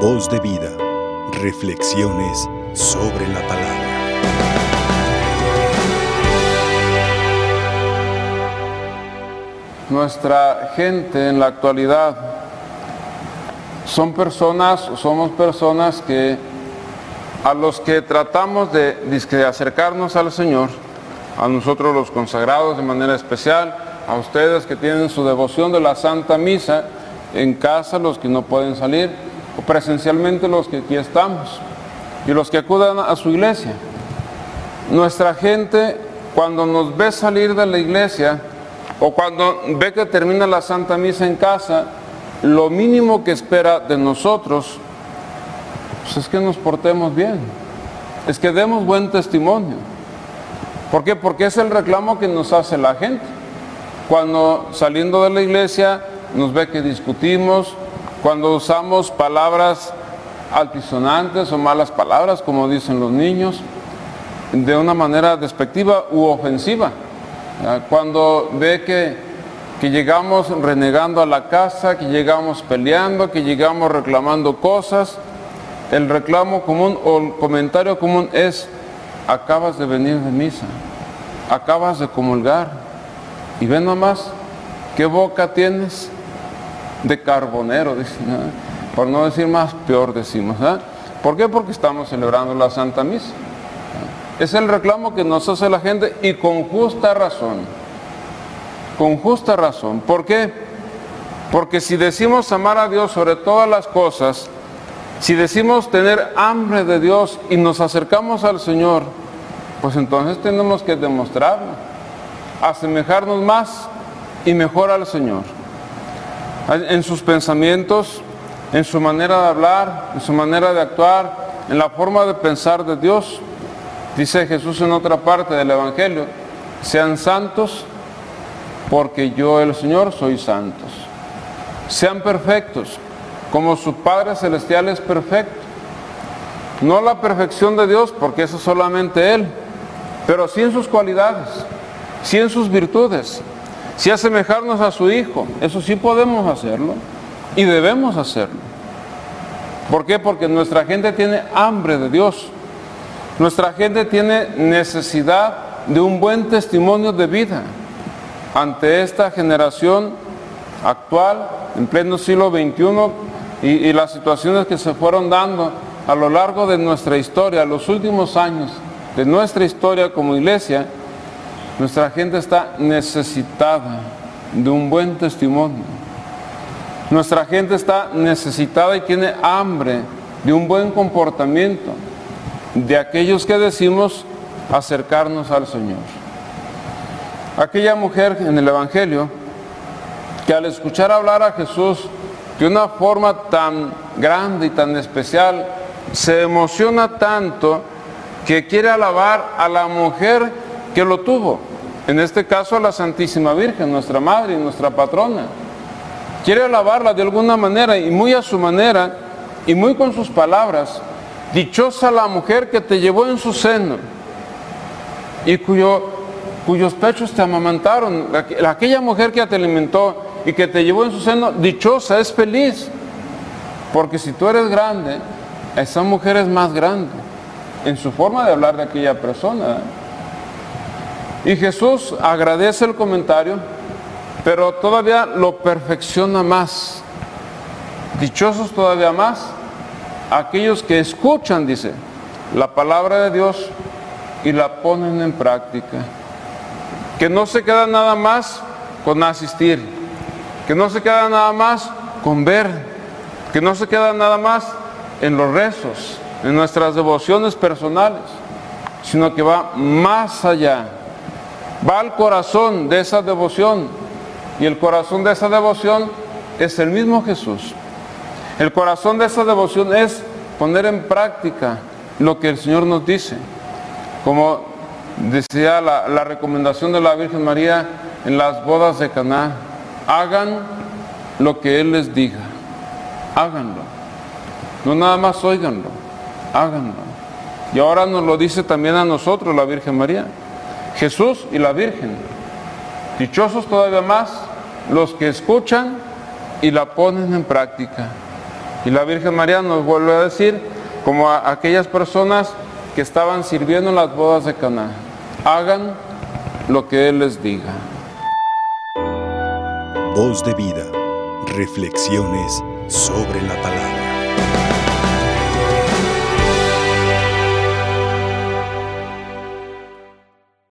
Voz de vida. Reflexiones sobre la palabra. Nuestra gente en la actualidad son personas, somos personas que a los que tratamos de, de acercarnos al Señor, a nosotros los consagrados de manera especial, a ustedes que tienen su devoción de la Santa Misa en casa, los que no pueden salir, presencialmente los que aquí estamos, y los que acudan a su iglesia. Nuestra gente, cuando nos ve salir de la iglesia, o cuando ve que termina la Santa Misa en casa, lo mínimo que espera de nosotros pues es que nos portemos bien, es que demos buen testimonio. ¿Por qué? Porque es el reclamo que nos hace la gente. Cuando saliendo de la iglesia nos ve que discutimos, cuando usamos palabras altisonantes o malas palabras, como dicen los niños, de una manera despectiva u ofensiva. Cuando ve que, que llegamos renegando a la casa, que llegamos peleando, que llegamos reclamando cosas, el reclamo común o el comentario común es, acabas de venir de misa, acabas de comulgar, y ven nomás, ¿qué boca tienes? De carbonero, por no decir más, peor decimos. ¿eh? ¿Por qué? Porque estamos celebrando la Santa Misa. Es el reclamo que nos hace la gente y con justa razón. Con justa razón. ¿Por qué? Porque si decimos amar a Dios sobre todas las cosas, si decimos tener hambre de Dios y nos acercamos al Señor, pues entonces tenemos que demostrarlo, asemejarnos más y mejor al Señor. En sus pensamientos, en su manera de hablar, en su manera de actuar, en la forma de pensar de Dios. Dice Jesús en otra parte del Evangelio, sean santos porque yo el Señor soy santos. Sean perfectos como su Padre Celestial es perfecto. No la perfección de Dios, porque eso es solamente Él, pero sí en sus cualidades, sí en sus virtudes, sí asemejarnos a su Hijo. Eso sí podemos hacerlo y debemos hacerlo. ¿Por qué? Porque nuestra gente tiene hambre de Dios. Nuestra gente tiene necesidad de un buen testimonio de vida ante esta generación actual, en pleno siglo XXI, y, y, las situaciones que se fueron dando a lo largo de nuestra historia, los últimos años de nuestra historia como iglesia, nuestra gente está necesitada de un buen testimonio. Nuestra gente está necesitada y tiene hambre de un buen comportamiento de aquellos que decimos acercarnos al Señor. Aquella mujer en el Evangelio que al escuchar hablar a Jesús de una forma tan grande y tan especial, se emociona tanto que quiere alabar a la mujer que lo tuvo, en este caso a la Santísima Virgen, nuestra Madre y nuestra patrona. Quiere alabarla de alguna manera y muy a su manera y muy con sus palabras. Dichosa la mujer que te llevó en su seno y cuyo, cuyos pechos te amamantaron, aquella mujer que te alimentó y que te llevó en su seno, dichosa, es feliz. Porque si tú eres grande, esa mujer es más grande en su forma de hablar de aquella persona. Y Jesús agradece el comentario, pero todavía lo perfecciona más. Dichosos todavía más aquellos que escuchan, dice, la palabra de Dios y la ponen en práctica. Que no se queda nada más con asistir, que no se queda nada más con ver, que no se queda nada más en los rezos, en nuestras devociones personales, sino que va más allá, va al corazón de esa devoción y el corazón de esa devoción es el mismo Jesús. El corazón de esa devoción es poner en práctica lo que el Señor nos dice, como decía la, recomendación de la Virgen María en las bodas de Caná hagan lo que Él les diga, háganlo. No nada más oiganlo, háganlo. Y ahora nos lo dice también a nosotros la Virgen María, Jesús y la Virgen. Dichosos todavía más los que escuchan y la ponen en práctica. Y la Virgen María nos vuelve a decir, como a aquellas personas que estaban sirviendo en las bodas de Caná, hagan lo que Él les diga. Voz de vida. Reflexiones sobre la palabra.